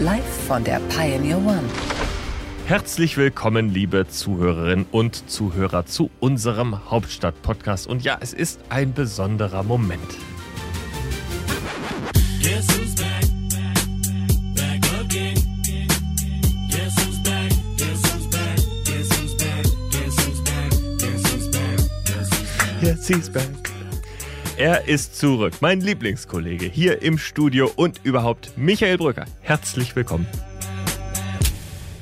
Live von der Pioneer One. Herzlich willkommen, liebe Zuhörerinnen und Zuhörer, zu unserem Hauptstadt-Podcast. Und ja, es ist ein besonderer Moment. Yes, he's back. Er ist zurück, mein Lieblingskollege hier im Studio und überhaupt Michael Brücker. Herzlich willkommen.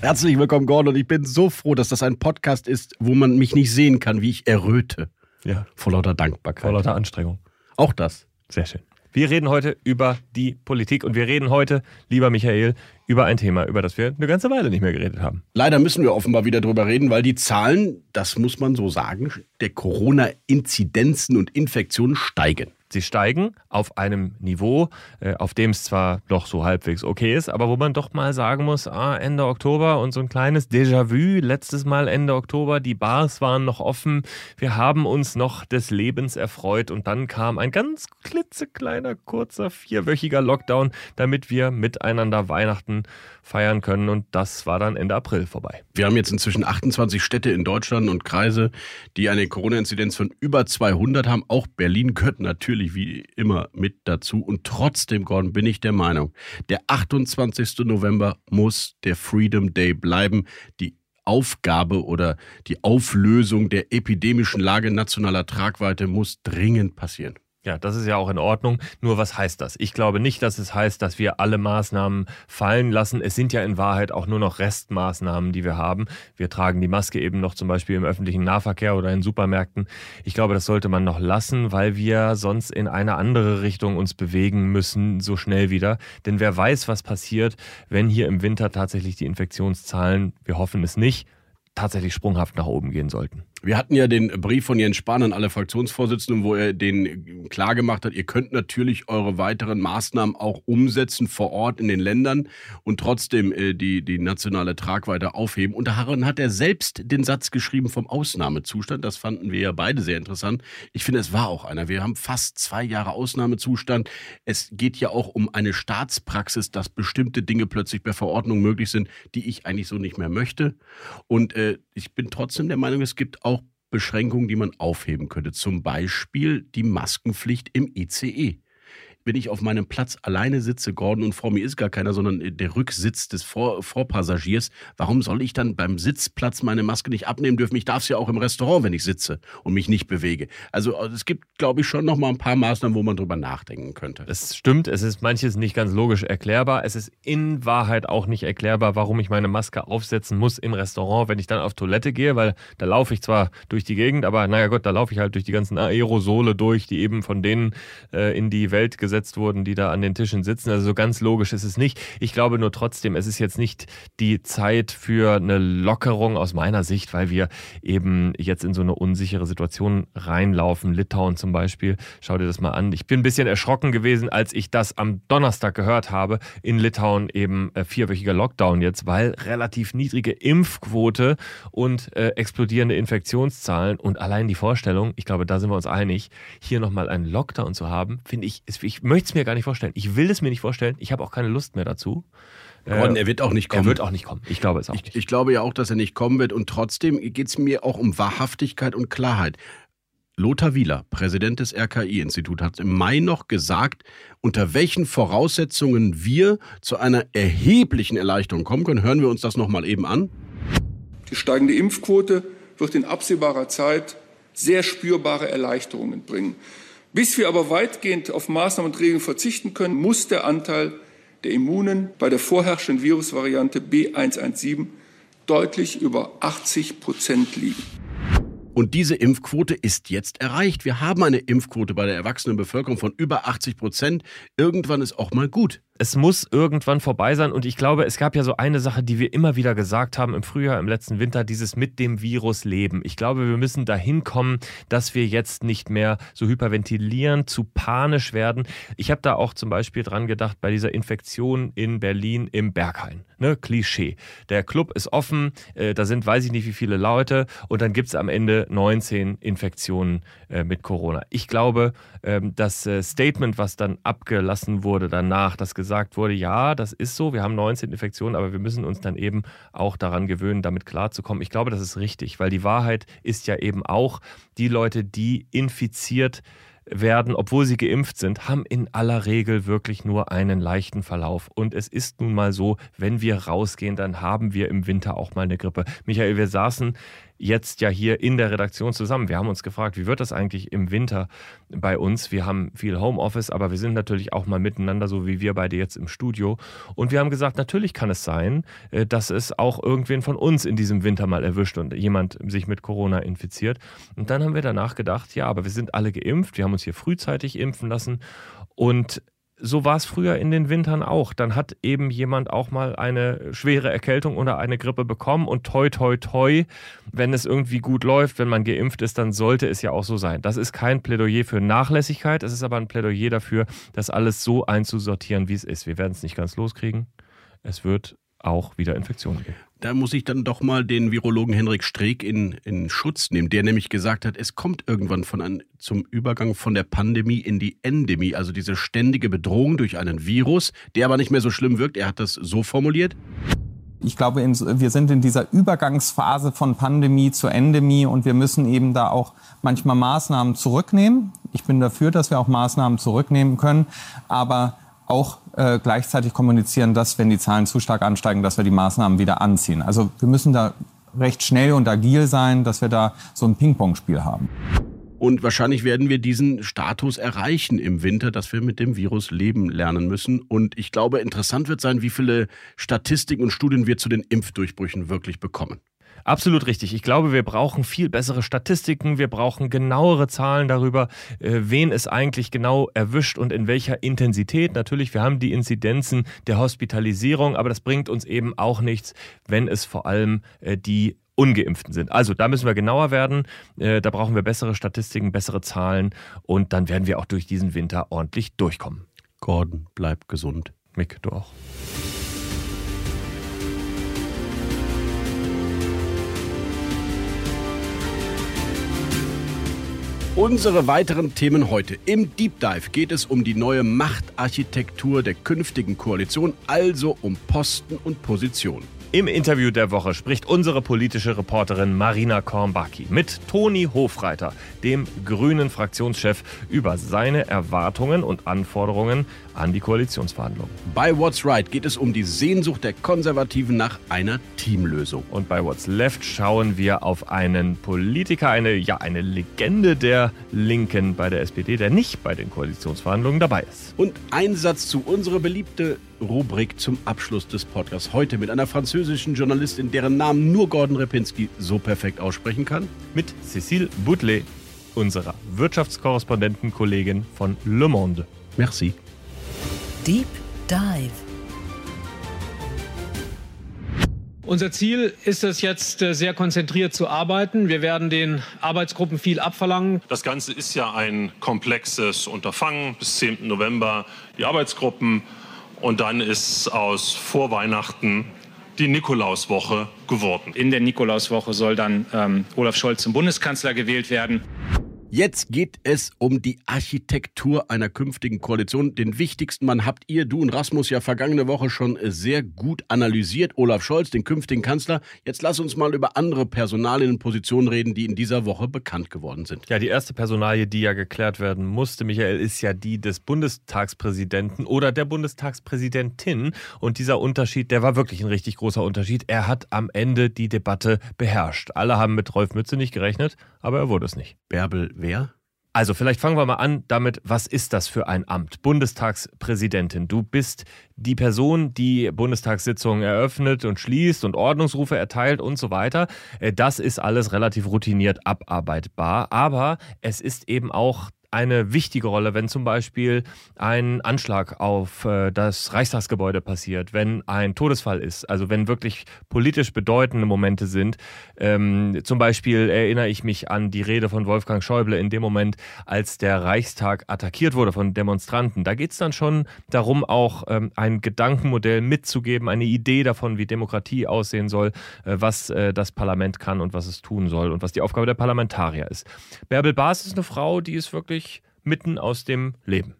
Herzlich willkommen, Gordon. Und ich bin so froh, dass das ein Podcast ist, wo man mich nicht sehen kann, wie ich erröte. Ja, Vor lauter Dankbarkeit. vor lauter Anstrengung. Auch das. Sehr schön. Wir reden heute über die Politik und wir reden heute, lieber Michael, über ein Thema, über das wir eine ganze Weile nicht mehr geredet haben. Leider müssen wir offenbar wieder drüber reden, weil die Zahlen, das muss man so sagen, der Corona-Inzidenzen und Infektionen steigen. Sie steigen auf einem Niveau, äh, auf dem es zwar doch so halbwegs okay ist, aber wo man doch mal sagen muss, ah, Ende Oktober und so ein kleines Déjà-vu, letztes Mal Ende Oktober, die Bars waren noch offen, wir haben uns noch des Lebens erfreut und dann kam ein ganz klitzekleiner, kurzer, vierwöchiger Lockdown, damit wir miteinander Weihnachten feiern können und das war dann Ende April vorbei. Wir haben jetzt inzwischen 28 Städte in Deutschland und Kreise, die eine Corona-Inzidenz von über 200 haben. Auch Berlin gehört natürlich wie immer mit dazu. Und trotzdem, Gordon, bin ich der Meinung, der 28. November muss der Freedom Day bleiben. Die Aufgabe oder die Auflösung der epidemischen Lage nationaler Tragweite muss dringend passieren. Ja, das ist ja auch in Ordnung. Nur was heißt das? Ich glaube nicht, dass es heißt, dass wir alle Maßnahmen fallen lassen. Es sind ja in Wahrheit auch nur noch Restmaßnahmen, die wir haben. Wir tragen die Maske eben noch zum Beispiel im öffentlichen Nahverkehr oder in Supermärkten. Ich glaube, das sollte man noch lassen, weil wir sonst in eine andere Richtung uns bewegen müssen, so schnell wieder. Denn wer weiß, was passiert, wenn hier im Winter tatsächlich die Infektionszahlen, wir hoffen es nicht, tatsächlich sprunghaft nach oben gehen sollten. Wir hatten ja den Brief von Jens Spahn an alle Fraktionsvorsitzenden, wo er den klargemacht hat, ihr könnt natürlich eure weiteren Maßnahmen auch umsetzen vor Ort in den Ländern und trotzdem äh, die, die nationale Tragweite aufheben. Und darin hat er selbst den Satz geschrieben vom Ausnahmezustand. Das fanden wir ja beide sehr interessant. Ich finde, es war auch einer. Wir haben fast zwei Jahre Ausnahmezustand. Es geht ja auch um eine Staatspraxis, dass bestimmte Dinge plötzlich per Verordnung möglich sind, die ich eigentlich so nicht mehr möchte. Und äh, ich bin trotzdem der Meinung, es gibt auch Beschränkungen, die man aufheben könnte. Zum Beispiel die Maskenpflicht im ICE. Wenn ich auf meinem Platz alleine sitze, Gordon, und vor mir ist gar keiner, sondern der Rücksitz des vor Vorpassagiers, warum soll ich dann beim Sitzplatz meine Maske nicht abnehmen dürfen? Ich darf es ja auch im Restaurant, wenn ich sitze und mich nicht bewege. Also es gibt, glaube ich, schon noch mal ein paar Maßnahmen, wo man drüber nachdenken könnte. Es stimmt, es ist manches nicht ganz logisch erklärbar. Es ist in Wahrheit auch nicht erklärbar, warum ich meine Maske aufsetzen muss im Restaurant, wenn ich dann auf Toilette gehe, weil da laufe ich zwar durch die Gegend, aber naja Gott, da laufe ich halt durch die ganzen Aerosole durch, die eben von denen äh, in die Welt gesetzt wurden, die da an den Tischen sitzen. Also so ganz logisch ist es nicht. Ich glaube nur trotzdem, es ist jetzt nicht die Zeit für eine Lockerung aus meiner Sicht, weil wir eben jetzt in so eine unsichere Situation reinlaufen. Litauen zum Beispiel, schau dir das mal an. Ich bin ein bisschen erschrocken gewesen, als ich das am Donnerstag gehört habe. In Litauen eben äh, vierwöchiger Lockdown jetzt, weil relativ niedrige Impfquote und äh, explodierende Infektionszahlen und allein die Vorstellung, ich glaube, da sind wir uns einig, hier nochmal einen Lockdown zu haben, finde ich, ist, ich möchte es mir gar nicht vorstellen. Ich will es mir nicht vorstellen. Ich habe auch keine Lust mehr dazu. Gordon, er wird auch nicht kommen. Er wird auch nicht kommen. Ich glaube es auch Ich, nicht. ich glaube ja auch, dass er nicht kommen wird. Und trotzdem geht es mir auch um Wahrhaftigkeit und Klarheit. Lothar Wieler, Präsident des RKI-Instituts, hat im Mai noch gesagt, unter welchen Voraussetzungen wir zu einer erheblichen Erleichterung kommen können. Hören wir uns das nochmal eben an. Die steigende Impfquote wird in absehbarer Zeit sehr spürbare Erleichterungen bringen. Bis wir aber weitgehend auf Maßnahmen und Regeln verzichten können, muss der Anteil der Immunen bei der vorherrschenden Virusvariante B117 deutlich über 80 Prozent liegen. Und diese Impfquote ist jetzt erreicht. Wir haben eine Impfquote bei der erwachsenen Bevölkerung von über 80 Prozent. Irgendwann ist auch mal gut. Es muss irgendwann vorbei sein. Und ich glaube, es gab ja so eine Sache, die wir immer wieder gesagt haben im Frühjahr, im letzten Winter, dieses mit dem Virus leben. Ich glaube, wir müssen dahin kommen, dass wir jetzt nicht mehr so hyperventilieren, zu panisch werden. Ich habe da auch zum Beispiel dran gedacht bei dieser Infektion in Berlin im Berghain. Ne? Klischee. Der Club ist offen, äh, da sind weiß ich nicht wie viele Leute und dann gibt es am Ende 19 Infektionen äh, mit Corona. Ich glaube, ähm, das äh, Statement, was dann abgelassen wurde danach, das gesagt wurde, ja, das ist so, wir haben 19 Infektionen, aber wir müssen uns dann eben auch daran gewöhnen, damit klarzukommen. Ich glaube, das ist richtig, weil die Wahrheit ist ja eben auch, die Leute, die infiziert werden, obwohl sie geimpft sind, haben in aller Regel wirklich nur einen leichten Verlauf. Und es ist nun mal so, wenn wir rausgehen, dann haben wir im Winter auch mal eine Grippe. Michael, wir saßen jetzt ja hier in der Redaktion zusammen. Wir haben uns gefragt, wie wird das eigentlich im Winter bei uns? Wir haben viel Homeoffice, aber wir sind natürlich auch mal miteinander, so wie wir beide jetzt im Studio. Und wir haben gesagt, natürlich kann es sein, äh, dass es auch irgendwen von uns in diesem Winter mal erwischt und jemand sich mit Corona infiziert. Und dann haben wir danach gedacht, ja, aber wir sind alle geimpft, wir haben uns hier frühzeitig impfen lassen. Und so war es früher in den Wintern auch. Dann hat eben jemand auch mal eine schwere Erkältung oder eine Grippe bekommen und toi, toi, toi, wenn es irgendwie gut läuft, wenn man geimpft ist, dann sollte es ja auch so sein. Das ist kein Plädoyer für Nachlässigkeit, es ist aber ein Plädoyer dafür, das alles so einzusortieren, wie es ist. Wir werden es nicht ganz loskriegen. Es wird auch wieder Infektionen geben da muss ich dann doch mal den Virologen Henrik Streeck in, in Schutz nehmen, der nämlich gesagt hat, es kommt irgendwann von an, zum Übergang von der Pandemie in die Endemie, also diese ständige Bedrohung durch einen Virus, der aber nicht mehr so schlimm wirkt. Er hat das so formuliert. Ich glaube, wir sind in dieser Übergangsphase von Pandemie zu Endemie und wir müssen eben da auch manchmal Maßnahmen zurücknehmen. Ich bin dafür, dass wir auch Maßnahmen zurücknehmen können, aber auch äh, gleichzeitig kommunizieren, dass wenn die Zahlen zu stark ansteigen, dass wir die Maßnahmen wieder anziehen. Also wir müssen da recht schnell und agil sein, dass wir da so ein Ping-Pong-Spiel haben. Und wahrscheinlich werden wir diesen Status erreichen im Winter, dass wir mit dem Virus leben lernen müssen. Und ich glaube, interessant wird sein, wie viele Statistiken und Studien wir zu den Impfdurchbrüchen wirklich bekommen. Absolut richtig. Ich glaube, wir brauchen viel bessere Statistiken. Wir brauchen genauere Zahlen darüber, äh, wen es eigentlich genau erwischt und in welcher Intensität. Natürlich, wir haben die Inzidenzen der Hospitalisierung, aber das bringt uns eben auch nichts, wenn es vor allem äh, die Ungeimpften sind. Also da müssen wir genauer werden. Äh, da brauchen wir bessere Statistiken, bessere Zahlen und dann werden wir auch durch diesen Winter ordentlich durchkommen. Gordon, bleib gesund. Mick, du auch. Unsere weiteren Themen heute. Im Deep Dive geht es um die neue Machtarchitektur der künftigen Koalition, also um Posten und Positionen. Im Interview der Woche spricht unsere politische Reporterin Marina Kornbacki mit Toni Hofreiter, dem grünen Fraktionschef, über seine Erwartungen und Anforderungen an die Koalitionsverhandlungen. Bei What's Right geht es um die Sehnsucht der Konservativen nach einer Teamlösung. Und bei What's Left schauen wir auf einen Politiker, eine, ja, eine Legende der Linken bei der SPD, der nicht bei den Koalitionsverhandlungen dabei ist. Und ein Satz zu unserer beliebten Rubrik zum Abschluss des Podcasts. Heute mit einer französischen Journalistin, deren Namen nur Gordon Repinski so perfekt aussprechen kann. Mit Cécile Boutelet, unserer Wirtschaftskorrespondentenkollegin von Le Monde. Merci. Deep Dive. Unser Ziel ist es jetzt, äh, sehr konzentriert zu arbeiten. Wir werden den Arbeitsgruppen viel abverlangen. Das Ganze ist ja ein komplexes Unterfangen. Bis 10. November die Arbeitsgruppen und dann ist aus Vorweihnachten die Nikolauswoche geworden. In der Nikolauswoche soll dann ähm, Olaf Scholz zum Bundeskanzler gewählt werden. Jetzt geht es um die Architektur einer künftigen Koalition. Den wichtigsten Mann habt ihr, du und Rasmus, ja vergangene Woche schon sehr gut analysiert. Olaf Scholz, den künftigen Kanzler. Jetzt lass uns mal über andere Personalien und Positionen reden, die in dieser Woche bekannt geworden sind. Ja, die erste Personalie, die ja geklärt werden musste, Michael, ist ja die des Bundestagspräsidenten oder der Bundestagspräsidentin. Und dieser Unterschied, der war wirklich ein richtig großer Unterschied. Er hat am Ende die Debatte beherrscht. Alle haben mit Rolf Mütze nicht gerechnet, aber er wurde es nicht. Bärbel wer? Also vielleicht fangen wir mal an damit, was ist das für ein Amt? Bundestagspräsidentin. Du bist die Person, die Bundestagssitzungen eröffnet und schließt und Ordnungsrufe erteilt und so weiter. Äh, das ist alles relativ routiniert abarbeitbar, aber es ist eben auch eine wichtige Rolle, wenn zum Beispiel ein Anschlag auf äh, das Reichstagsgebäude passiert, wenn ein Todesfall ist, also wenn wirklich politisch bedeutende Momente sind. Ähm, zum Beispiel erinnere ich mich an die Rede von Wolfgang Schäuble in dem Moment, als der Reichstag attackiert wurde von Demonstranten. Da geht es dann schon darum, auch ähm, ein Gedankenmodell mitzugeben, eine Idee davon, wie Demokratie aussehen soll, äh, was äh, das Parlament kann und was es tun soll und was die Aufgabe der Parlamentarier ist. Bärbel Baas ist eine Frau, die ist wirklich mitten aus dem Leben.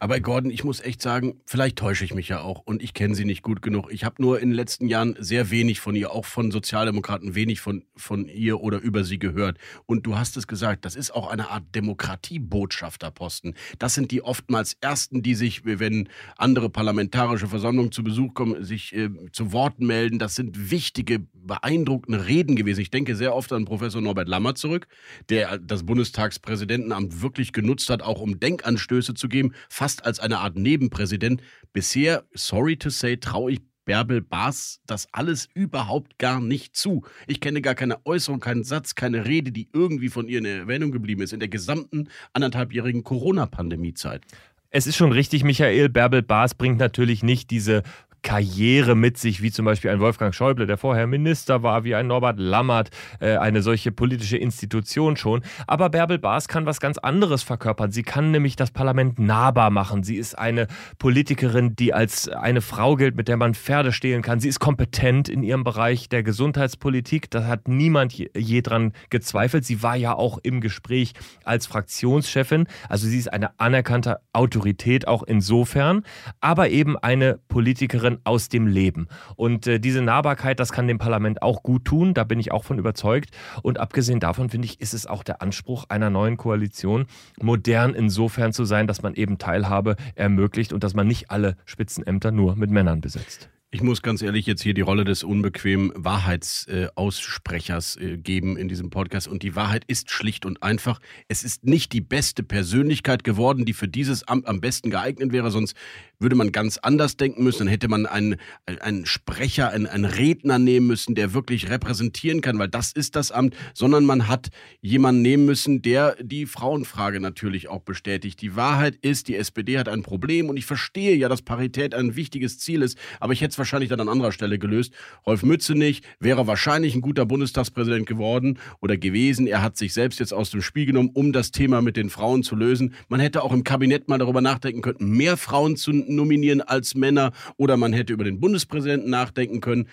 Aber Gordon, ich muss echt sagen, vielleicht täusche ich mich ja auch und ich kenne sie nicht gut genug. Ich habe nur in den letzten Jahren sehr wenig von ihr, auch von Sozialdemokraten, wenig von, von ihr oder über sie gehört. Und du hast es gesagt, das ist auch eine Art Demokratiebotschafterposten. Das sind die oftmals Ersten, die sich, wenn andere parlamentarische Versammlungen zu Besuch kommen, sich äh, zu Wort melden. Das sind wichtige, beeindruckende Reden gewesen. Ich denke sehr oft an Professor Norbert Lammer zurück, der das Bundestagspräsidentenamt wirklich genutzt hat, auch um Denkanstöße zu geben fast als eine Art Nebenpräsident. Bisher, sorry to say, traue ich Bärbel Baas das alles überhaupt gar nicht zu. Ich kenne gar keine Äußerung, keinen Satz, keine Rede, die irgendwie von ihr in Erwähnung geblieben ist in der gesamten anderthalbjährigen Corona-Pandemie-Zeit. Es ist schon richtig, Michael. Bärbel Baas bringt natürlich nicht diese Karriere mit sich, wie zum Beispiel ein Wolfgang Schäuble, der vorher Minister war, wie ein Norbert Lammert, äh, eine solche politische Institution schon. Aber Bärbel Baas kann was ganz anderes verkörpern. Sie kann nämlich das Parlament nahbar machen. Sie ist eine Politikerin, die als eine Frau gilt, mit der man Pferde stehlen kann. Sie ist kompetent in ihrem Bereich der Gesundheitspolitik. Da hat niemand je, je dran gezweifelt. Sie war ja auch im Gespräch als Fraktionschefin. Also sie ist eine anerkannte Autorität auch insofern, aber eben eine Politikerin, Politikerin aus dem Leben. Und äh, diese Nahbarkeit, das kann dem Parlament auch gut tun, da bin ich auch von überzeugt. Und abgesehen davon, finde ich, ist es auch der Anspruch einer neuen Koalition, modern insofern zu sein, dass man eben Teilhabe ermöglicht und dass man nicht alle Spitzenämter nur mit Männern besetzt. Ich muss ganz ehrlich jetzt hier die Rolle des unbequemen Wahrheitsaussprechers äh, geben in diesem Podcast. Und die Wahrheit ist schlicht und einfach. Es ist nicht die beste Persönlichkeit geworden, die für dieses Amt am besten geeignet wäre. Sonst würde man ganz anders denken müssen. Dann hätte man einen, einen Sprecher, einen, einen Redner nehmen müssen, der wirklich repräsentieren kann, weil das ist das Amt. Sondern man hat jemanden nehmen müssen, der die Frauenfrage natürlich auch bestätigt. Die Wahrheit ist, die SPD hat ein Problem. Und ich verstehe ja, dass Parität ein wichtiges Ziel ist. Aber ich hätte wahrscheinlich dann an anderer Stelle gelöst. Rolf Mützenich wäre wahrscheinlich ein guter Bundestagspräsident geworden oder gewesen. Er hat sich selbst jetzt aus dem Spiel genommen, um das Thema mit den Frauen zu lösen. Man hätte auch im Kabinett mal darüber nachdenken können, mehr Frauen zu nominieren als Männer oder man hätte über den Bundespräsidenten nachdenken können.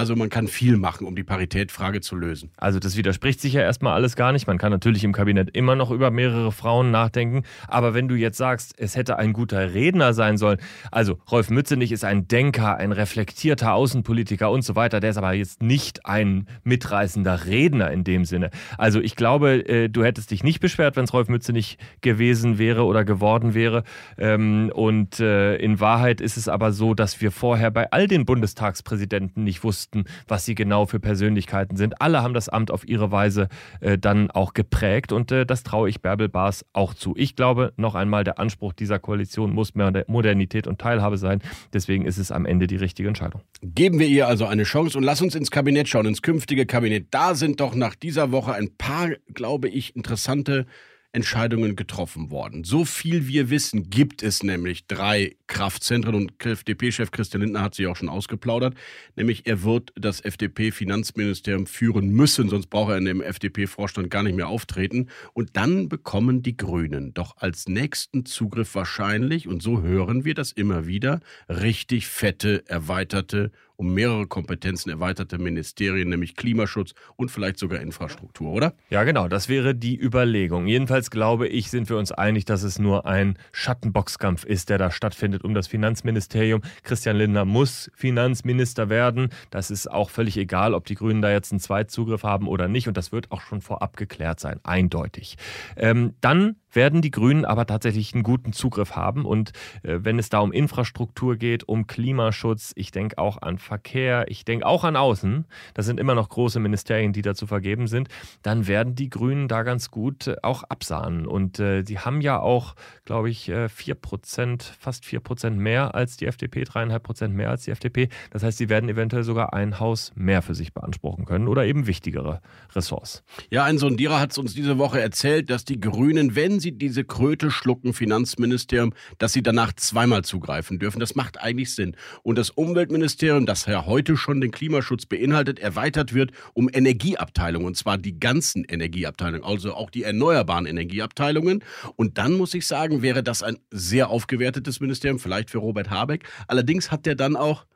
Also man kann viel machen, um die Paritätfrage zu lösen. Also das widerspricht sich ja erstmal alles gar nicht. Man kann natürlich im Kabinett immer noch über mehrere Frauen nachdenken. Aber wenn du jetzt sagst, es hätte ein guter Redner sein sollen, also Rolf Mützenich ist ein Denker, ein reflektierter Außenpolitiker und so weiter, der ist aber jetzt nicht ein mitreißender Redner in dem Sinne. Also ich glaube, äh, du hättest dich nicht beschwert, wenn es Rolf Mützenich gewesen wäre oder geworden wäre. Ähm, und äh, in Wahrheit ist es aber so, dass wir vorher bei all den Bundestagspräsidenten nicht wussten, wussten, was sie genau für Persönlichkeiten sind. Alle haben das Amt auf ihre Weise äh, dann auch geprägt und äh, das traue ich Bärbel Baas auch zu. Ich glaube, noch einmal, der Anspruch dieser Koalition muss mehr Modernität und Teilhabe sein. Deswegen ist es am Ende die richtige Entscheidung. Geben wir ihr also eine Chance und lass uns ins Kabinett schauen, ins künftige Kabinett. Da sind doch nach dieser Woche ein paar, glaube ich, interessante Entscheidungen getroffen worden. So viel wir wissen, gibt es nämlich drei Kraftzentren und FDP-Chef Christian Lindner hat sich auch schon ausgeplaudert, nämlich er wird das FDP-Finanzministerium führen müssen, sonst braucht er in dem FDP-Vorstand gar nicht mehr auftreten. Und dann bekommen die Grünen doch als nächsten Zugriff wahrscheinlich, und so hören wir das immer wieder, richtig fette, erweiterte um mehrere Kompetenzen erweiterte Ministerien, nämlich Klimaschutz und vielleicht sogar Infrastruktur, oder? Ja, genau, das wäre die Überlegung. Jedenfalls glaube ich, sind wir uns einig, dass es nur ein Schattenboxkampf ist, der da stattfindet um das Finanzministerium. Christian Lindner muss Finanzminister werden. Das ist auch völlig egal, ob die Grünen da jetzt einen Zweitzugriff haben oder nicht. Und das wird auch schon vorab geklärt sein, eindeutig. Ähm, dann werden die Grünen aber tatsächlich einen guten Zugriff haben. Und äh, wenn es da um Infrastruktur geht, um Klimaschutz, ich denke auch an Verkehr, ich denke auch an Außen, das sind immer noch große Ministerien, die dazu vergeben sind, dann werden die Grünen da ganz gut äh, auch absahnen. Und äh, die haben ja auch, glaube ich, äh, 4%, fast 4% mehr als die FDP, 3,5% mehr als die FDP. Das heißt, sie werden eventuell sogar ein Haus mehr für sich beanspruchen können oder eben wichtigere Ressorts. Ja, ein Sondierer hat es uns diese Woche erzählt, dass die Grünen, wenn Sie diese Kröte schlucken, Finanzministerium, dass Sie danach zweimal zugreifen dürfen. Das macht eigentlich Sinn. Und das Umweltministerium, das ja heute schon den Klimaschutz beinhaltet, erweitert wird um Energieabteilungen. Und zwar die ganzen Energieabteilungen, also auch die erneuerbaren Energieabteilungen. Und dann muss ich sagen, wäre das ein sehr aufgewertetes Ministerium, vielleicht für Robert Habeck. Allerdings hat der dann auch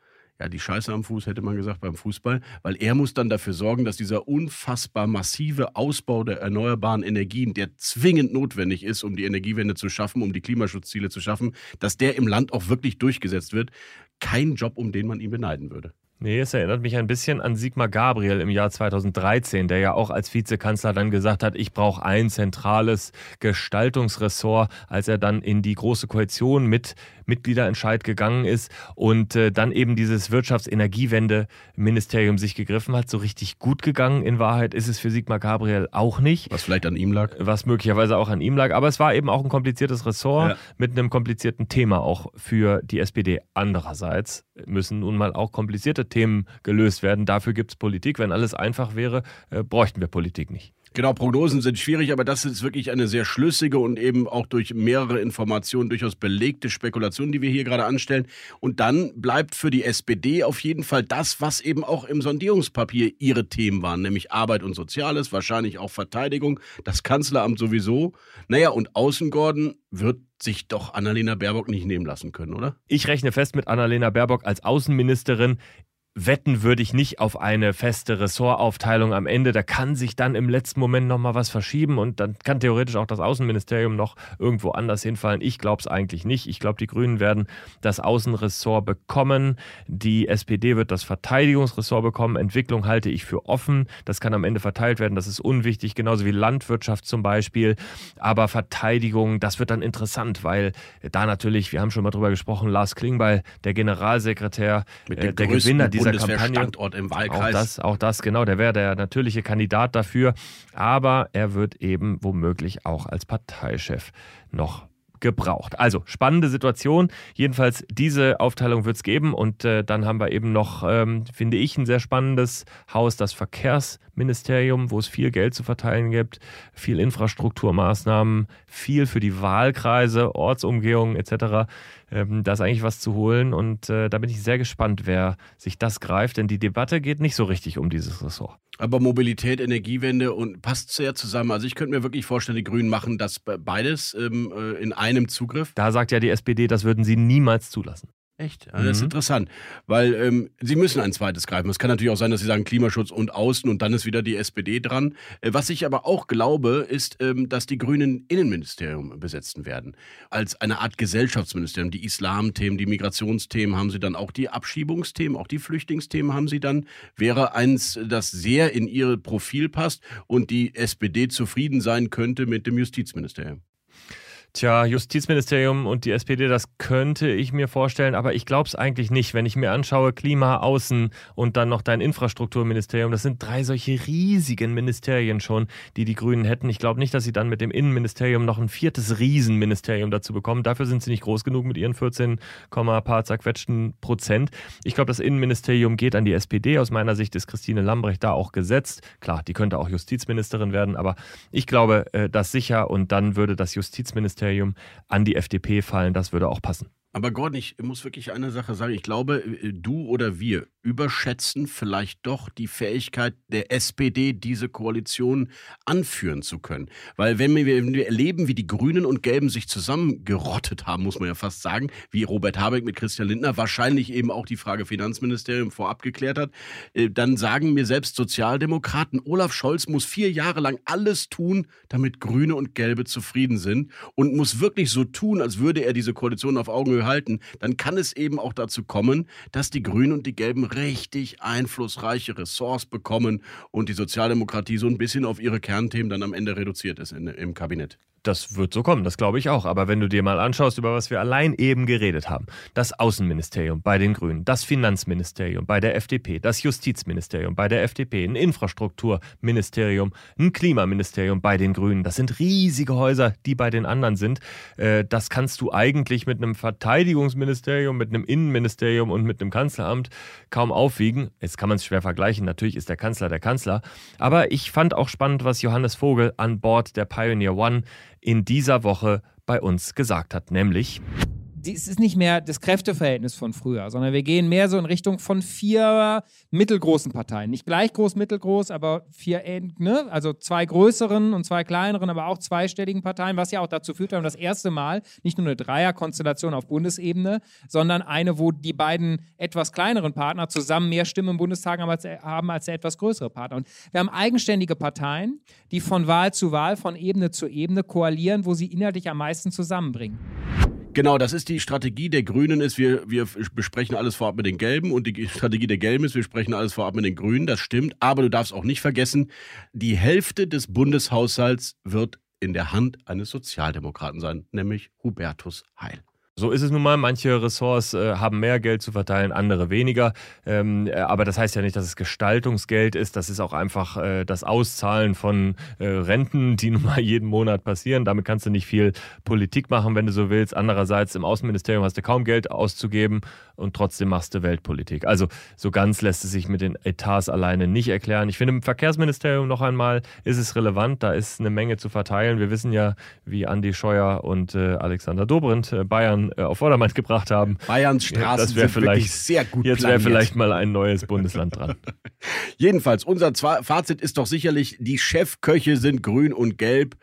ja, die Scheiße am Fuß, hätte man gesagt, beim Fußball, weil er muss dann dafür sorgen, dass dieser unfassbar massive Ausbau der erneuerbaren Energien, der zwingend notwendig ist, um die Energiewende zu schaffen, um die Klimaschutzziele zu schaffen, dass der im Land auch wirklich durchgesetzt wird. Kein Job, um den man ihn beneiden würde. Nee, es erinnert mich ein bisschen an Sigmar Gabriel im Jahr 2013, der ja auch als Vizekanzler dann gesagt hat, ich brauche ein zentrales Gestaltungsressort, als er dann in die Große Koalition mit Mitgliederentscheid gegangen ist und äh, dann eben dieses Wirtschaftsenergiewende-Ministerium sich gegriffen hat. So richtig gut gegangen in Wahrheit ist es für Sigmar Gabriel auch nicht. Was vielleicht an ihm lag. Was möglicherweise auch an ihm lag. Aber es war eben auch ein kompliziertes Ressort ja. mit einem komplizierten Thema auch für die SPD. Andererseits müssen nun mal auch komplizierte Themen gelöst werden. Dafür gibt es Politik. Wenn alles einfach wäre, äh, bräuchten wir Politik nicht. Genau, Prognosen sind schwierig, aber das ist wirklich eine sehr schlüssige und eben auch durch mehrere Informationen durchaus belegte Spekulation, die wir hier gerade anstellen. Und dann bleibt für die SPD auf jeden Fall das, was eben auch im Sondierungspapier ihre Themen waren, nämlich Arbeit und Soziales, wahrscheinlich auch Verteidigung, das Kanzleramt sowieso. Naja, und Außengordon wird sich doch Annalena Baerbock nicht nehmen lassen können, oder? Ich rechne fest mit Annalena Baerbock als Außenministerin wetten würde ich nicht auf eine feste Ressortaufteilung am Ende. Da kann sich dann im letzten Moment nochmal was verschieben und dann kann theoretisch auch das Außenministerium noch irgendwo anders hinfallen. Ich glaube es eigentlich nicht. Ich glaube, die Grünen werden das Außenressort bekommen. Die SPD wird das Verteidigungsressort bekommen. Entwicklung halte ich für offen. Das kann am Ende verteilt werden. Das ist unwichtig, genauso wie Landwirtschaft zum Beispiel. Aber Verteidigung, das wird dann interessant, weil da natürlich, wir haben schon mal drüber gesprochen, Lars Klingbeil, der Generalsekretär, äh, der Gewinner dieser dieser. Standort im Wahlkreis. Auch das, auch das, genau, der wäre der natürliche Kandidat dafür. Aber er wird eben womöglich auch als Parteichef noch gebraucht. Also spannende Situation. Jedenfalls diese Aufteilung wird es geben und äh, dann haben wir eben noch, ähm, finde ich, ein sehr spannendes Haus, das Verkehrsministerium, wo es viel Geld zu verteilen gibt, viel Infrastrukturmaßnahmen, viel für die Wahlkreise, Ortsumgehungen etc. Ähm, da ist eigentlich was zu holen und äh, da bin ich sehr gespannt, wer sich das greift, denn die Debatte geht nicht so richtig um dieses Ressort. Aber Mobilität, Energiewende und passt sehr zusammen. Also ich könnte mir wirklich vorstellen, die Grünen machen das beides ähm, äh, in einem Zugriff. Da sagt ja die SPD, das würden sie niemals zulassen. Echt? Also das ist mhm. interessant, weil ähm, sie müssen ein zweites greifen. Es kann natürlich auch sein, dass sie sagen Klimaschutz und Außen und dann ist wieder die SPD dran. Äh, was ich aber auch glaube, ist, ähm, dass die Grünen Innenministerium besetzen werden. Als eine Art Gesellschaftsministerium. Die Islamthemen, die Migrationsthemen haben sie dann, auch die Abschiebungsthemen, auch die Flüchtlingsthemen haben sie dann. Wäre eins, das sehr in ihr Profil passt und die SPD zufrieden sein könnte mit dem Justizministerium. Tja, Justizministerium und die SPD, das könnte ich mir vorstellen, aber ich glaube es eigentlich nicht. Wenn ich mir anschaue, Klima, Außen und dann noch dein Infrastrukturministerium, das sind drei solche riesigen Ministerien schon, die die Grünen hätten. Ich glaube nicht, dass sie dann mit dem Innenministerium noch ein viertes Riesenministerium dazu bekommen. Dafür sind sie nicht groß genug mit ihren 14, paar zerquetschten Prozent. Ich glaube, das Innenministerium geht an die SPD. Aus meiner Sicht ist Christine Lambrecht da auch gesetzt. Klar, die könnte auch Justizministerin werden, aber ich glaube, äh, das sicher und dann würde das Justizministerium Ministerium an die FDP fallen. Das würde auch passen. Aber Gordon, ich muss wirklich eine Sache sagen. Ich glaube, äh, du oder wir überschätzen vielleicht doch die Fähigkeit der SPD, diese Koalition anführen zu können. Weil wenn wir, erleben, wie die Grünen und Gelben sich zusammengerottet haben, muss man ja fast sagen, wie Robert Habeck mit Christian Lindner wahrscheinlich eben auch die Frage Finanzministerium vorab geklärt hat, äh, dann sagen mir selbst Sozialdemokraten, Olaf Scholz muss vier Jahre lang alles tun, damit Grüne und Gelbe zufrieden sind und muss wirklich so tun, als würde er diese Koalition auf Augenhöhe halten, dann kann es eben auch dazu kommen, dass die Grünen und die Gelben richtig einflussreiche Ressorts bekommen und die Sozialdemokratie so ein bisschen auf ihre Kernthemen dann am Ende reduziert ist in, im Kabinett. Das wird so kommen, das glaube ich auch. Aber wenn du dir mal anschaust, über was wir allein eben geredet haben, das Außenministerium bei den Grünen, das Finanzministerium bei der FDP, das Justizministerium bei der FDP, ein Infrastrukturministerium, ein Klimaministerium bei den Grünen, das sind riesige Häuser, die bei den anderen sind. Äh, das kannst du eigentlich mit einem Verteidigungsministerium, mit einem Innenministerium und mit einem Kanzleramt kaum aufwiegen. Jetzt kann man es schwer vergleichen, natürlich ist der Kanzler der Kanzler. Aber ich fand auch spannend, was Johannes Vogel an Bord der Pioneer One in dieser Woche bei uns gesagt hat, nämlich es ist nicht mehr das Kräfteverhältnis von früher, sondern wir gehen mehr so in Richtung von vier mittelgroßen Parteien. Nicht gleich groß, mittelgroß, aber vier, ne? also zwei größeren und zwei kleineren, aber auch zweistelligen Parteien, was ja auch dazu führt, wir haben das erste Mal nicht nur eine Dreierkonstellation auf Bundesebene, sondern eine, wo die beiden etwas kleineren Partner zusammen mehr Stimmen im Bundestag haben als, haben als der etwas größere Partner. Und wir haben eigenständige Parteien, die von Wahl zu Wahl, von Ebene zu Ebene koalieren, wo sie inhaltlich am meisten zusammenbringen. Genau, das ist die Strategie der Grünen, ist, wir, wir besprechen alles vorab mit den Gelben und die Strategie der Gelben ist, wir sprechen alles vorab mit den Grünen, das stimmt, aber du darfst auch nicht vergessen, die Hälfte des Bundeshaushalts wird in der Hand eines Sozialdemokraten sein, nämlich Hubertus Heil. So ist es nun mal. Manche Ressorts äh, haben mehr Geld zu verteilen, andere weniger. Ähm, äh, aber das heißt ja nicht, dass es Gestaltungsgeld ist. Das ist auch einfach äh, das Auszahlen von äh, Renten, die nun mal jeden Monat passieren. Damit kannst du nicht viel Politik machen, wenn du so willst. Andererseits im Außenministerium hast du kaum Geld auszugeben und trotzdem machst du Weltpolitik. Also so ganz lässt es sich mit den Etats alleine nicht erklären. Ich finde, im Verkehrsministerium noch einmal ist es relevant. Da ist eine Menge zu verteilen. Wir wissen ja, wie Andi Scheuer und äh, Alexander Dobrindt äh, Bayern äh, auf Vordermann gebracht haben. Bayerns Straßen sind wirklich sehr gut Jetzt wäre vielleicht mal ein neues Bundesland dran. Jedenfalls, unser Fazit ist doch sicherlich, die Chefköche sind grün und gelb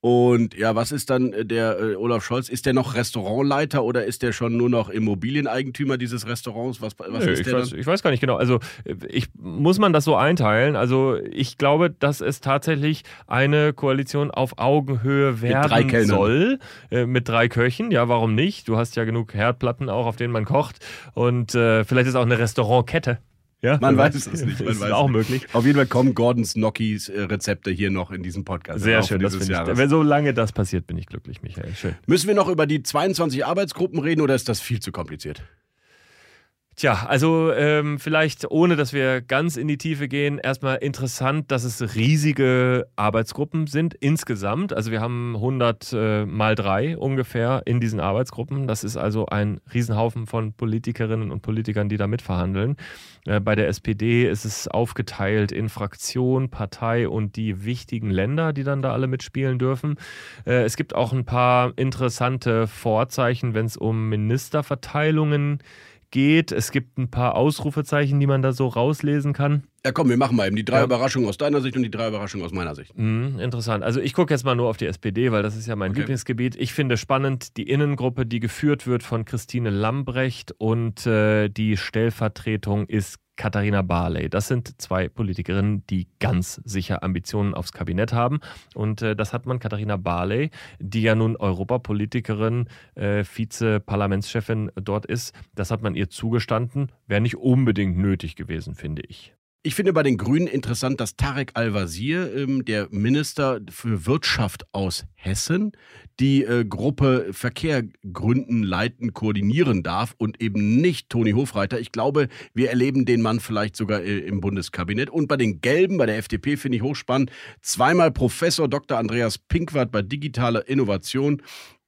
und ja, was ist dann äh, der äh, Olaf Scholz? Ist der noch Restaurantleiter oder ist der schon nur noch Immobilieneigentümer dieses Restaurants? Was, was Nö, ist ich, der weiß, ich weiß gar nicht genau. Also ich, muss man das so einteilen? Also ich glaube, dass es tatsächlich eine Koalition auf Augenhöhe werden soll. Äh, mit drei Köchen. Ja, warum nicht? Du hast ja genug Herdplatten auch, auf denen man kocht. Und äh, vielleicht ist auch eine Restaurantkette. Ja, man weiß es nicht. Man ist weiß auch möglich. Auf jeden Fall kommen Gordons Gnocchis äh, Rezepte hier noch in diesem Podcast. Sehr schön, das finde ich. Wenn so lange das passiert, bin ich glücklich, Michael. Schön. Müssen wir noch über die 22 Arbeitsgruppen reden oder ist das viel zu kompliziert? Tja, also ähm, vielleicht ohne, dass wir ganz in die Tiefe gehen, erstmal interessant, dass es riesige Arbeitsgruppen sind insgesamt. Also wir haben 100 äh, mal drei ungefähr in diesen Arbeitsgruppen. Das ist also ein Riesenhaufen von Politikerinnen und Politikern, die da mitverhandeln. Äh, bei der SPD ist es aufgeteilt in Fraktion, Partei und die wichtigen Länder, die dann da alle mitspielen dürfen. Äh, es gibt auch ein paar interessante Vorzeichen, wenn es um Ministerverteilungen geht. Es gibt ein paar Ausrufezeichen, die man da so rauslesen kann. Ja, komm, wir machen mal eben die drei Überraschungen aus deiner Sicht und die drei Überraschungen aus meiner Sicht. Mhm, interessant. Also ich gucke jetzt mal nur auf die SPD, weil das ist ja mein Okay. Lieblingsgebiet. Ich finde spannend die Innengruppe, die geführt wird von Christine Lambrecht und äh, die Stellvertretung ist Katharina Barley. Das sind zwei Politikerinnen, die ganz sicher Ambitionen aufs Kabinett haben. Und äh, das hat man Katharina Barley, die ja nun Europapolitikerin, äh, Vize-Parlamentschefin dort ist, das hat man ihr zugestanden. Wäre nicht unbedingt nötig gewesen, finde ich. Ich finde bei den Grünen interessant, dass Tarek Al-Wazir, ähm, der Minister für Wirtschaft aus Hessen, die äh, Gruppe Verkehr gründen, leiten, koordinieren darf und eben nicht Toni Hofreiter. Ich glaube, wir erleben den Mann vielleicht sogar äh, im Bundeskabinett. Und bei den Gelben, bei der FDP finde ich hochspannend, zweimal Professor Dr. Andreas Pinkwart bei digitaler Innovation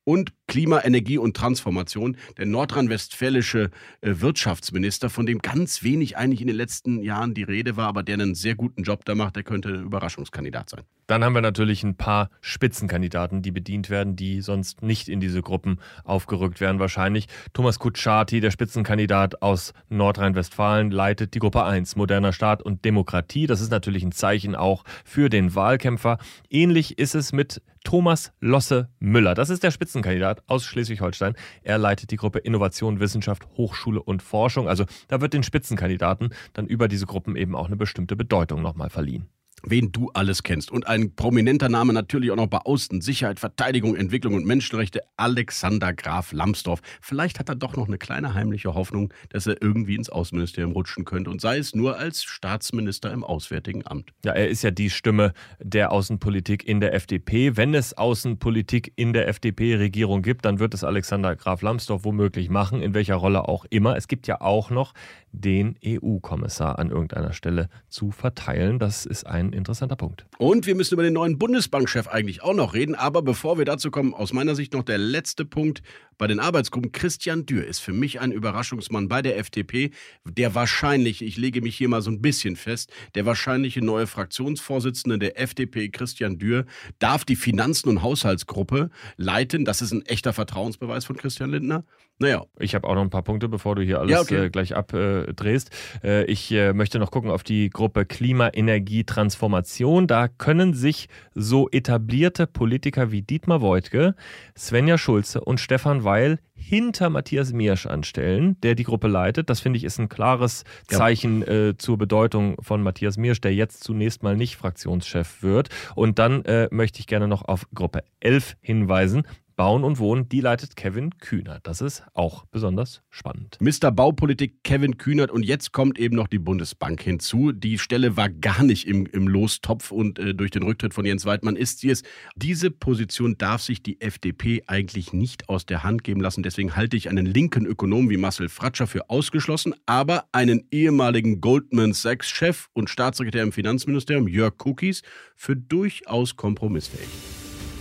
und Klima, Energie und Transformation, der nordrhein-westfälische äh, Wirtschaftsminister, von dem ganz wenig eigentlich in den letzten Jahren die Rede war, aber der einen sehr guten Job da macht, der könnte ein Überraschungskandidat sein. Dann haben wir natürlich ein paar Spitzenkandidaten, die bedient werden, die sonst nicht in diese Gruppen aufgerückt werden wahrscheinlich. Thomas Kutschaty, der Spitzenkandidat aus Nordrhein-Westfalen, leitet die Gruppe 1, moderner Staat und Demokratie. Das ist natürlich ein Zeichen auch für den Wahlkämpfer. Ähnlich ist es mit Thomas Losse Müller. Das ist der Spitzenkandidat aus Schleswig-Holstein. Er leitet die Gruppe Innovation, Wissenschaft, Hochschule und Forschung. Also da wird den Spitzenkandidaten dann über diese Gruppen eben auch eine bestimmte Bedeutung nochmal verliehen wen du alles kennst. Und ein prominenter Name natürlich auch noch bei Außen, Sicherheit, Verteidigung, Entwicklung und Menschenrechte, Alexander Graf Lambsdorff. Vielleicht hat er doch noch eine kleine heimliche Hoffnung, dass er irgendwie ins Außenministerium rutschen könnte und sei es nur als Staatsminister im Auswärtigen Amt. Ja, er ist ja die Stimme der Außenpolitik in der FDP. Wenn es Außenpolitik in der FDP-Regierung gibt, dann wird es Alexander Graf Lambsdorff womöglich machen, in welcher Rolle auch immer. Es gibt ja auch noch den EU-Kommissar an irgendeiner Stelle zu verteilen. Das ist ein interessanter Punkt. Und wir müssen über den neuen Bundesbankchef eigentlich auch noch reden. Aber bevor wir dazu kommen, aus meiner Sicht noch der letzte Punkt bei den Arbeitsgruppen. Christian Dürr ist für mich ein Überraschungsmann bei der FDP, der wahrscheinlich, ich lege mich hier mal so ein bisschen fest, der wahrscheinliche neue Fraktionsvorsitzende der FDP, Christian Dürr, darf die Finanzen- und Haushaltsgruppe leiten. Das ist ein echter Vertrauensbeweis von Christian Lindner. Naja. Ich habe auch noch ein paar Punkte, bevor du hier alles ja, okay. äh, gleich abdrehst. Äh, ich äh, möchte noch gucken auf die Gruppe Klima, Energie, Transformation. Da können sich so etablierte Politiker wie Dietmar Woidke, Svenja Schulze und Stefan Weil hinter Matthias Miersch anstellen, der die Gruppe leitet. Das finde ich ist ein klares Zeichen ja. äh, zur Bedeutung von Matthias Miersch, der jetzt zunächst mal nicht Fraktionschef wird. Und dann äh, möchte ich gerne noch auf Gruppe 11 hinweisen. Bauen und Wohnen, die leitet Kevin Kühnert. Das ist auch besonders spannend. Mr. Baupolitik Kevin Kühnert und jetzt kommt eben noch die Bundesbank hinzu. Die Stelle war gar nicht im, im Lostopf und äh, durch den Rücktritt von Jens Weidmann ist sie es. Diese Position darf sich die FDP eigentlich nicht aus der Hand geben lassen. Deswegen halte ich einen linken Ökonom wie Marcel Fratscher für ausgeschlossen, aber einen ehemaligen Goldman Sachs-Chef und Staatssekretär im Finanzministerium, Jörg Cookies, für durchaus kompromissfähig.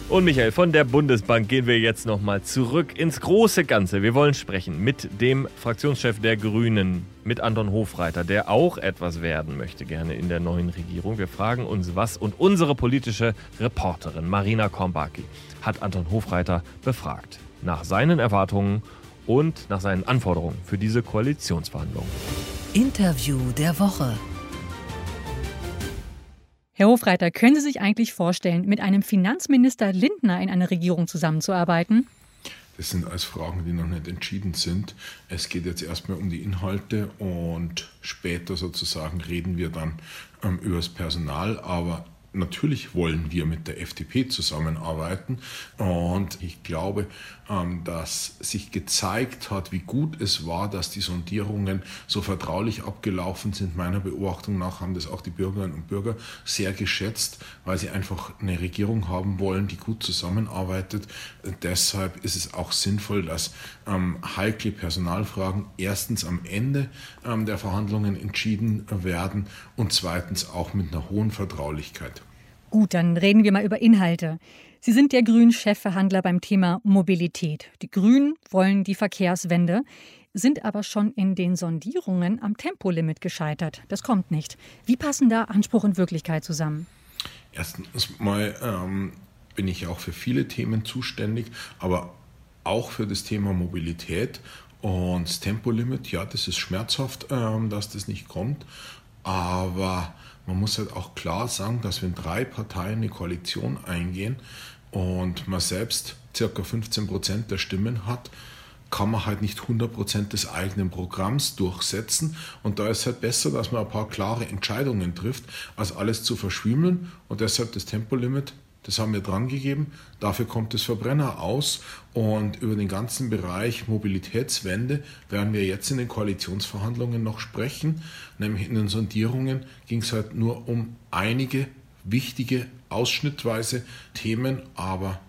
Und Michael, von der Bundesbank gehen wir jetzt nochmal zurück ins große Ganze. Wir wollen sprechen mit dem Fraktionschef der Grünen, mit Anton Hofreiter, der auch etwas werden möchte gerne in der neuen Regierung. Wir fragen uns, was und unsere politische Reporterin Marina Kombaki hat Anton Hofreiter befragt. Nach seinen Erwartungen und nach seinen Anforderungen für diese Koalitionsverhandlungen. Interview der Woche. Herr Hofreiter, können Sie sich eigentlich vorstellen, mit einem Finanzminister Lindner in einer Regierung zusammenzuarbeiten? Das sind alles Fragen, die noch nicht entschieden sind. Es geht jetzt erstmal um die Inhalte und später sozusagen reden wir dann ähm, über das Personal. Aber natürlich wollen wir mit der FDP zusammenarbeiten. Und ich glaube, dass sich gezeigt hat, wie gut es war, dass die Sondierungen so vertraulich abgelaufen sind. Meiner Beobachtung nach haben das auch die Bürgerinnen und Bürger sehr geschätzt, weil sie einfach eine Regierung haben wollen, die gut zusammenarbeitet. Deshalb ist es auch sinnvoll, dass ähm, heikle Personalfragen erstens am Ende ähm, der Verhandlungen entschieden werden und zweitens auch mit einer hohen Vertraulichkeit. Gut, dann reden wir mal über Inhalte. Sie sind der Grünen-Chefverhandler beim Thema Mobilität. Die Grünen wollen die Verkehrswende, sind aber schon in den Sondierungen am Tempolimit gescheitert. Das kommt nicht. Wie passen da Anspruch und Wirklichkeit zusammen? Erstens mal ähm, bin ich auch für viele Themen zuständig, aber auch für das Thema Mobilität. Und das Tempolimit, ja, das ist schmerzhaft, ähm, dass das nicht kommt. Aber man muss halt auch klar sagen, dass wenn drei Parteien eine Koalition eingehen und man selbst circa 15 Prozent der Stimmen hat, kann man halt nicht 100 Prozent des eigenen Programms durchsetzen. Und da ist halt besser, dass man ein paar klare Entscheidungen trifft, als alles zu verschwimmeln. Und deshalb das Tempolimit das haben wir dran gegeben. Dafür kommt das Verbrenner aus. Und über den ganzen Bereich Mobilitätswende werden wir jetzt in den Koalitionsverhandlungen noch sprechen. Nämlich in den Sondierungen ging es halt nur um einige wichtige, ausschnittweise Themen, aber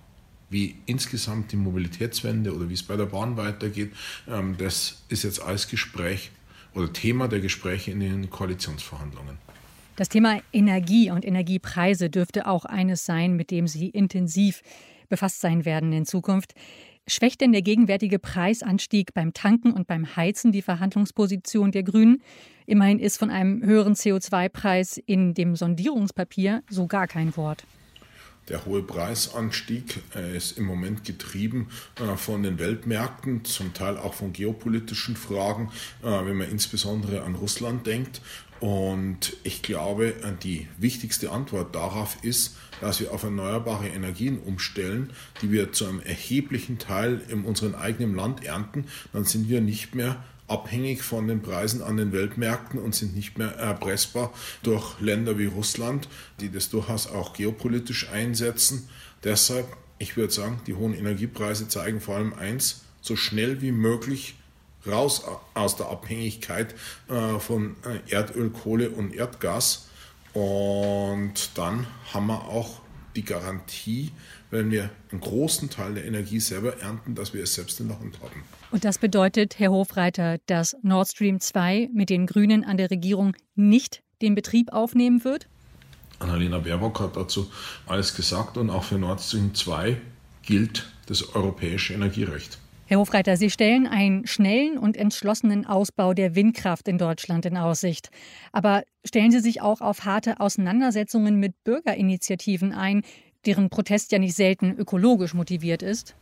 wie insgesamt die Mobilitätswende oder wie es bei der Bahn weitergeht, ähm, das ist jetzt als Gespräch oder Thema der Gespräche in den Koalitionsverhandlungen. Das Thema Energie und Energiepreise dürfte auch eines sein, mit dem Sie intensiv befasst sein werden in Zukunft. Schwächt denn der gegenwärtige Preisanstieg beim Tanken und beim Heizen die Verhandlungsposition der Grünen? Immerhin ist von einem höheren CO2-Preis in dem Sondierungspapier so gar kein Wort. Der hohe Preisanstieg äh, ist im Moment getrieben äh, von den Weltmärkten, zum Teil auch von geopolitischen Fragen, äh, wenn man insbesondere an Russland denkt. Und ich glaube, die wichtigste Antwort darauf ist, dass wir auf erneuerbare Energien umstellen, die wir zu einem erheblichen Teil in unserem eigenen Land ernten. Dann sind wir nicht mehr abhängig von den Preisen an den Weltmärkten und sind nicht mehr erpressbar durch Länder wie Russland, die das durchaus auch geopolitisch einsetzen. Deshalb, ich würde sagen, die hohen Energiepreise zeigen vor allem eins, so schnell wie möglich raus aus der Abhängigkeit äh, von äh, Erdöl, Kohle und Erdgas. Und dann haben wir auch die Garantie, wenn wir einen großen Teil der Energie selber ernten, dass wir es selbst in der Hand haben. Und das bedeutet, Herr Hofreiter, dass Nord Stream 2 mit den Grünen an der Regierung nicht den Betrieb aufnehmen wird? Annalena Baerbock hat dazu alles gesagt und auch für Nord Stream 2 gilt das europäische Energierecht. Herr Hofreiter, Sie stellen einen schnellen und entschlossenen Ausbau der Windkraft in Deutschland in Aussicht. Aber stellen Sie sich auch auf harte Auseinandersetzungen mit Bürgerinitiativen ein, deren Protest ja nicht selten ökologisch motiviert ist?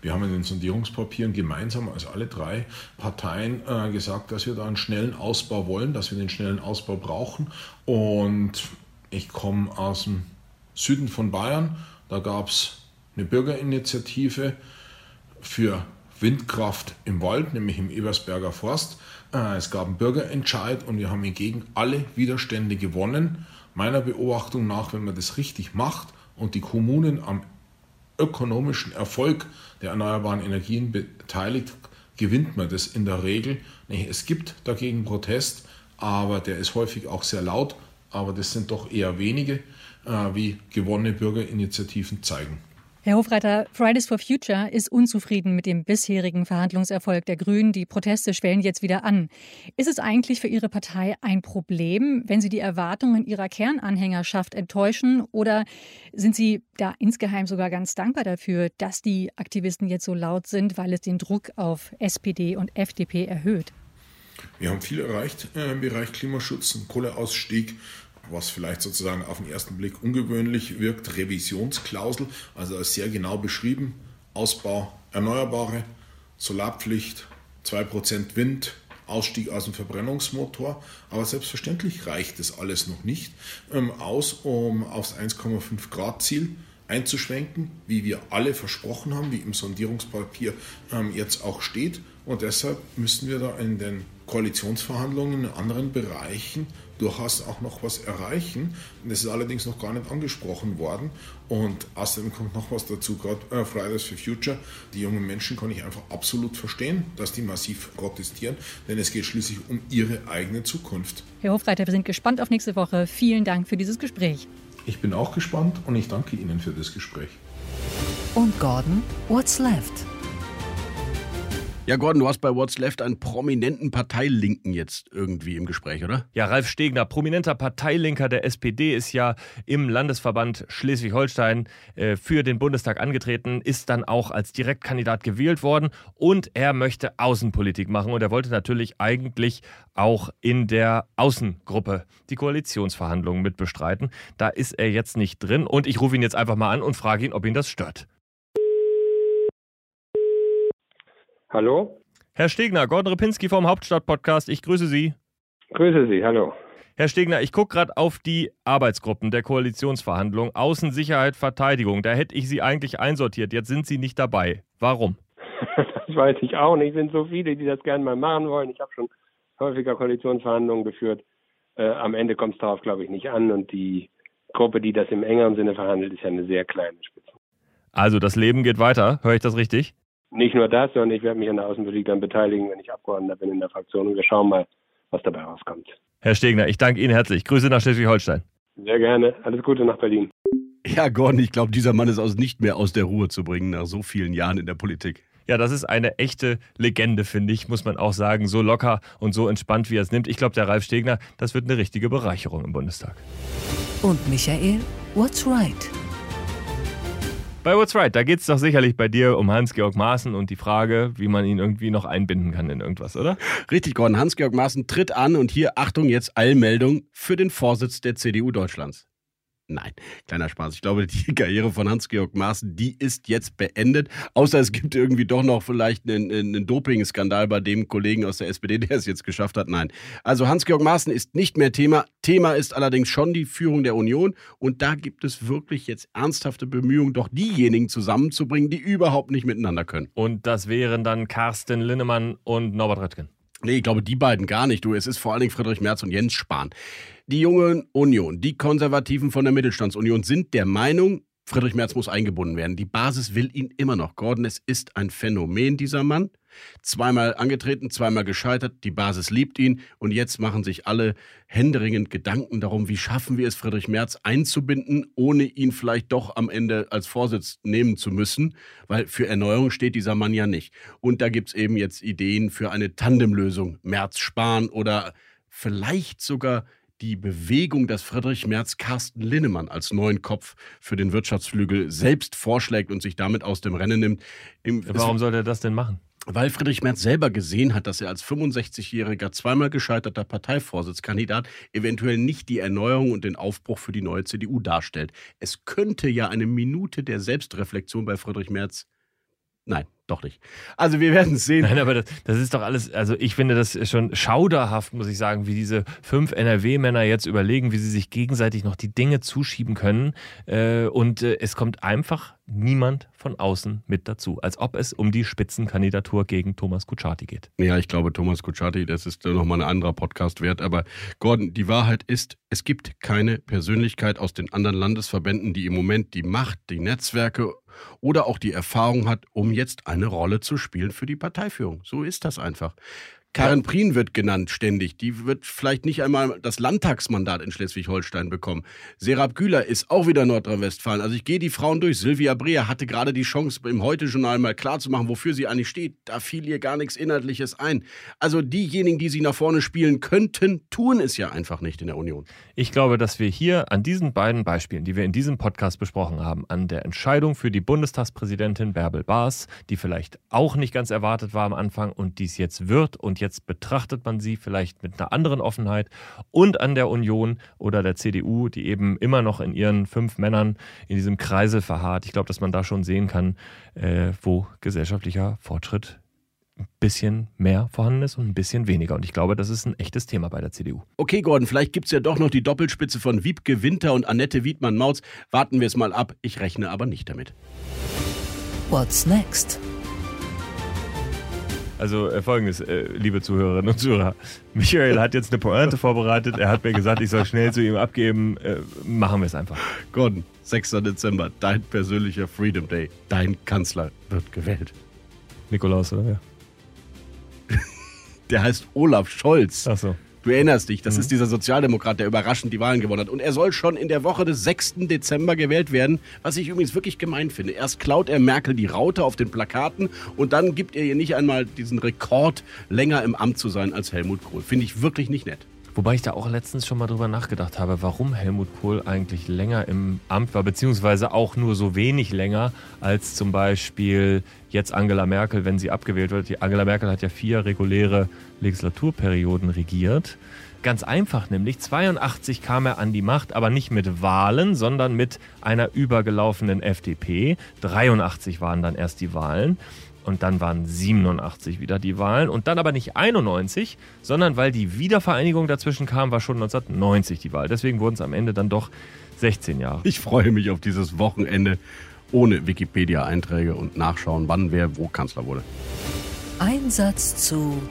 Wir haben in den Sondierungspapieren gemeinsam als alle drei Parteien äh, gesagt, dass wir da einen schnellen Ausbau wollen, dass wir den schnellen Ausbau brauchen. Und ich komme aus dem Süden von Bayern. Da gab es eine Bürgerinitiative, für Windkraft im Wald, nämlich im Ebersberger Forst. Äh, es gab einen Bürgerentscheid und wir haben hingegen alle Widerstände gewonnen. Meiner Beobachtung nach, wenn man das richtig macht und die Kommunen am ökonomischen Erfolg der erneuerbaren Energien beteiligt, gewinnt man das in der Regel. Es gibt dagegen Protest, aber der ist häufig auch sehr laut, aber das sind doch eher wenige, äh, wie gewonnene Bürgerinitiativen zeigen. Herr Hofreiter, Fridays for Future ist unzufrieden mit dem bisherigen Verhandlungserfolg der Grünen. Die Proteste schwellen jetzt wieder an. Ist es eigentlich für Ihre Partei ein Problem, wenn Sie die Erwartungen Ihrer Kernanhängerschaft enttäuschen? Oder sind Sie da insgeheim sogar ganz dankbar dafür, dass die Aktivisten jetzt so laut sind, weil es den Druck auf SPD und FDP erhöht? Wir haben viel erreicht äh, im Bereich Klimaschutz, Kohleausstieg, was vielleicht sozusagen auf den ersten Blick ungewöhnlich wirkt, Revisionsklausel, also sehr genau beschrieben, Ausbau Erneuerbare, Solarpflicht, 2% Wind, Ausstieg aus dem Verbrennungsmotor. Aber selbstverständlich reicht das alles noch nicht ähm, aus, um aufs 1,5 Grad Ziel einzuschwenken, wie wir alle versprochen haben, wie im Sondierungspapier ähm, jetzt auch steht. Und deshalb müssen wir da in den Koalitionsverhandlungen in anderen Bereichen durchaus auch noch was erreichen. Das ist allerdings noch gar nicht angesprochen worden. Und außerdem kommt noch was dazu, gerade äh, Fridays for Future. Die jungen Menschen kann ich einfach absolut verstehen, dass die massiv protestieren, denn es geht schließlich um ihre eigene Zukunft. Herr Hofreiter, wir sind gespannt auf nächste Woche. Vielen Dank für dieses Gespräch. Ich bin auch gespannt und ich danke Ihnen für das Gespräch. Und Gordon, what's left? Ja, Gordon, du hast bei What's Left einen prominenten Parteilinken jetzt irgendwie im Gespräch, oder? Ja, Ralf Stegner, prominenter Parteilinker der SPD, ist ja im Landesverband Schleswig-Holstein äh, für den Bundestag angetreten, ist dann auch als Direktkandidat gewählt worden und er möchte Außenpolitik machen und er wollte natürlich eigentlich auch in der Außengruppe die Koalitionsverhandlungen mitbestreiten. Da ist er jetzt nicht drin und ich rufe ihn jetzt einfach mal an und frage ihn, ob ihn das stört. Hallo? Herr Stegner, Gordon Repinski vom Hauptstadt-Podcast. Ich grüße Sie. Grüße Sie, hallo. Herr Stegner, ich gucke gerade auf die Arbeitsgruppen der Koalitionsverhandlungen. Außen, Sicherheit, Verteidigung. Da hätte ich Sie eigentlich einsortiert. Jetzt sind Sie nicht dabei. Warum? das weiß ich auch nicht. Es sind so viele, die das gerne mal machen wollen. Ich habe schon häufiger Koalitionsverhandlungen geführt. Äh, am Ende kommt es darauf, glaube ich, nicht an. Und die Gruppe, die das im engeren Sinne verhandelt, ist ja eine sehr kleine Spitze. Also das Leben geht weiter. Höre ich das richtig? Nicht nur das, sondern ich werde mich an der Außenpolitik dann beteiligen, wenn ich Abgeordneter bin in der Fraktion. Und wir schauen mal, was dabei rauskommt. Herr Stegner, ich danke Ihnen herzlich. Grüße nach Schleswig-Holstein. Sehr gerne. Alles Gute nach Berlin. Ja, Gordon, ich glaube, dieser Mann ist aus nicht mehr aus der Ruhe zu bringen nach so vielen Jahren in der Politik. Ja, das ist eine echte Legende, finde ich, muss man auch sagen. So locker und so entspannt, wie er es nimmt. Ich glaube, der Ralf Stegner, das wird eine richtige Bereicherung im Bundestag. Und Michael, what's right? Bei What's Right, da geht es doch sicherlich bei dir um Hans-Georg Maaßen und die Frage, wie man ihn irgendwie noch einbinden kann in irgendwas, oder? Richtig, Gordon. Hans-Georg Maaßen tritt an und hier, Achtung, jetzt Allmeldung für den Vorsitz der CDU Deutschlands. Nein, kleiner Spaß. Ich glaube, die Karriere von Hans-Georg Maaßen, die ist jetzt beendet. Außer es gibt irgendwie doch noch vielleicht einen, einen Doping-Skandal bei dem Kollegen aus der SPD, der es jetzt geschafft hat. Nein. Also Hans-Georg Maaßen ist nicht mehr Thema. Thema ist allerdings schon die Führung der Union. Und da gibt es wirklich jetzt ernsthafte Bemühungen, doch diejenigen zusammenzubringen, die überhaupt nicht miteinander können. Und das wären dann Carsten Linnemann und Norbert Röttgen. Nee, ich glaube, die beiden gar nicht. Du, es ist vor allen Dingen Friedrich Merz und Jens Spahn. Die junge Union, die Konservativen von der Mittelstandsunion sind der Meinung, Friedrich Merz muss eingebunden werden. Die Basis will ihn immer noch. Gordon, es ist ein Phänomen, dieser Mann. Zweimal angetreten, zweimal gescheitert. Die Basis liebt ihn. Und jetzt machen sich alle händeringend Gedanken darum, wie schaffen wir es, Friedrich Merz einzubinden, ohne ihn vielleicht doch am Ende als Vorsitz nehmen zu müssen. Weil für Erneuerung steht dieser Mann ja nicht. Und da gibt es eben jetzt Ideen für eine Tandemlösung. Merz-Spahn oder vielleicht sogar die Bewegung, dass Friedrich Merz Carsten Linnemann als neuen Kopf für den Wirtschaftsflügel selbst vorschlägt und sich damit aus dem Rennen nimmt. Im, Warum soll er das denn machen? Weil Friedrich Merz selber gesehen hat, dass er als 65-jähriger, zweimal gescheiterter Parteivorsitzkandidat eventuell nicht die Erneuerung und den Aufbruch für die neue CDU darstellt. Es könnte ja eine Minute der Selbstreflexion bei Friedrich Merz. Nein, doch nicht. Also wir werden es sehen. Nein, aber das, das, ist doch alles, also ich finde das schon schauderhaft, muss ich sagen, wie diese fünf NRW-Männer jetzt überlegen, wie sie sich gegenseitig noch die Dinge zuschieben können. Äh, und äh, es kommt einfach niemand von außen mit dazu, als ob es um die Spitzenkandidatur gegen Thomas Kutschaty geht. Ja, ich glaube, Thomas Kutschaty, das ist nochmal ein anderer Podcast wert. Aber Gordon, die Wahrheit ist, es gibt keine Persönlichkeit aus den anderen Landesverbänden, die im Moment die Macht, die Netzwerke oder auch die Erfahrung hat, um jetzt eine Rolle zu spielen für die Parteiführung. So ist das einfach. Karin Prien wird genannt ständig. Die wird vielleicht nicht einmal das Landtagsmandat in Schleswig-Holstein bekommen. Serap Güler ist auch wieder Nordrhein-Westfalen. Also ich gehe die Frauen durch. Silvia Breer hatte gerade die Chance, im Heute-Journal mal klarzumachen, wofür sie eigentlich steht. Da fiel ihr gar nichts Inhaltliches ein. Also diejenigen, die sie nach vorne spielen könnten, tun es ja einfach nicht in der Union. Ich glaube, dass wir hier an diesen beiden Beispielen, die wir in diesem Podcast besprochen haben, an der Entscheidung für die Bundestagspräsidentin Bärbel Baas, die vielleicht auch nicht ganz erwartet war am Anfang und dies jetzt wird und jetzt betrachtet man sie vielleicht mit einer anderen Offenheit und an der Union oder der CDU, die eben immer noch in ihren fünf Männern in diesem Kreisel verharrt. Ich glaube, dass man da schon sehen kann, äh, wo gesellschaftlicher Fortschritt ein bisschen mehr vorhanden ist und ein bisschen weniger. Und ich glaube, das ist ein echtes Thema bei der CDU. Okay, Gordon, vielleicht gibt es ja doch noch die Doppelspitze von Wiebke Winter und Annette Wiedmann-Mautz. Warten wir es mal ab. Ich rechne aber nicht damit. What's next? Also äh, folgendes, äh, liebe Zuhörerinnen und Zuhörer. Michael hat jetzt eine Pointe vorbereitet. Er hat mir gesagt, ich soll schnell zu ihm abgeben. Äh, machen wir es einfach. Gordon, 6. Dezember, dein persönlicher Freedom Day. Dein Kanzler wird gewählt. Nikolaus, oder wer? Der heißt Olaf Scholz. Ach so. Du erinnerst dich, das Mhm. ist dieser Sozialdemokrat, der überraschend die Wahlen gewonnen hat. Und er soll schon in der Woche des 6. Dezember gewählt werden, was ich übrigens wirklich gemein finde. Erst klaut er Merkel die Raute auf den Plakaten und dann gibt er ihr nicht einmal diesen Rekord, länger im Amt zu sein als Helmut Kohl. Finde ich wirklich nicht nett. Wobei ich da auch letztens schon mal drüber nachgedacht habe, warum Helmut Kohl eigentlich länger im Amt war, beziehungsweise auch nur so wenig länger als zum Beispiel jetzt Angela Merkel, wenn sie abgewählt wird. Die Angela Merkel hat ja vier reguläre Legislaturperioden regiert. Ganz einfach nämlich, 82 kam er an die Macht, aber nicht mit Wahlen, sondern mit einer übergelaufenen FDP. 83 waren dann erst die Wahlen. Und dann waren 87 wieder die Wahlen. Und dann aber nicht 91, sondern weil die Wiedervereinigung dazwischen kam, war schon 1990 die Wahl. Deswegen wurden es am Ende dann doch 16 Jahre. Ich freue mich auf dieses Wochenende ohne Wikipedia-Einträge und nachschauen, wann wer wo Kanzler wurde. Einsatz zu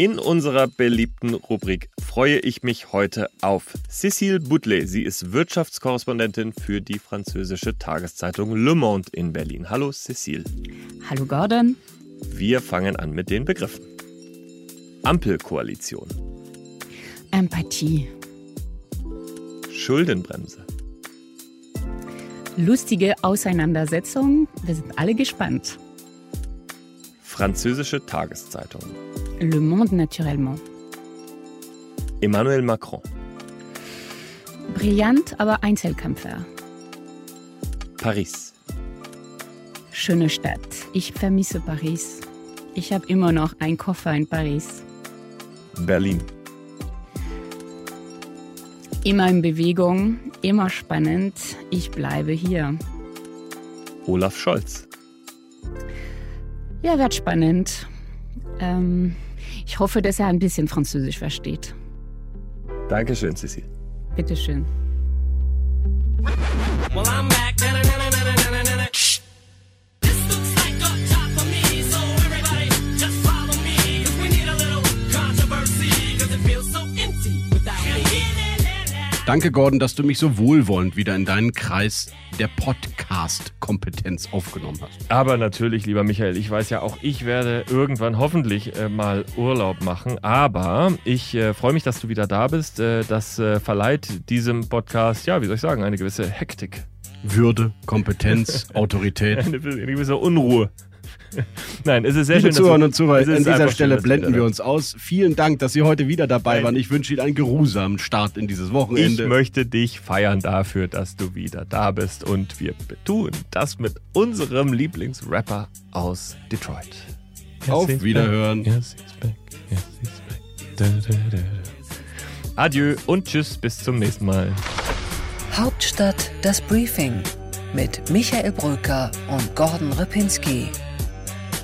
In unserer beliebten Rubrik freue ich mich heute auf Cécile Boutelet. Sie ist Wirtschaftskorrespondentin für die französische Tageszeitung Le Monde in Berlin. Hallo Cécile. Hallo Gordon. Wir fangen an mit den Begriffen. Ampelkoalition, Empathie. Schuldenbremse, Lustige Auseinandersetzung. Wir sind alle gespannt. französische Tageszeitung, Le Monde naturellement. Emmanuel Macron, Brillant, aber Einzelkämpfer. Paris, Schöne Stadt. Ich vermisse Paris. Ich habe immer noch einen Koffer in Paris. Berlin, Immer in Bewegung, immer spannend. Ich bleibe hier. Olaf Scholz, Ja, wird spannend. Ähm, ich hoffe, dass er ein bisschen Französisch versteht. Dankeschön, Cécile. Bitteschön. Well, Danke, Gordon, dass du mich so wohlwollend wieder in deinen Kreis der Podcast-Kompetenz aufgenommen hast. Aber natürlich, lieber Michael, ich weiß ja auch, ich werde irgendwann hoffentlich äh, mal Urlaub machen. Aber ich äh, freue mich, dass du wieder da bist. Äh, das äh, verleiht diesem Podcast, ja, wie soll ich sagen, eine gewisse Hektik. Würde, Kompetenz, Autorität. Eine, eine gewisse Unruhe. Nein, es ist sehr Liebe schön. du- und Zuhörer, an dieser Stelle schön, blenden wir uns aus. Vielen Dank, dass Sie heute wieder dabei Nein. waren. Ich wünsche Ihnen einen geruhsamen Start in dieses Ich Wochenende. möchte dich feiern dafür, dass du wieder da bist und wir tun das mit unserem Lieblingsrapper aus Detroit. Auf Wiederhören. Yes, he's back, yes, he's back. Da, da, da, da. Adieu und tschüss, bis zum nächsten Mal. Hauptstadt das Briefing mit Michael Brücker und Gordon Ripinski.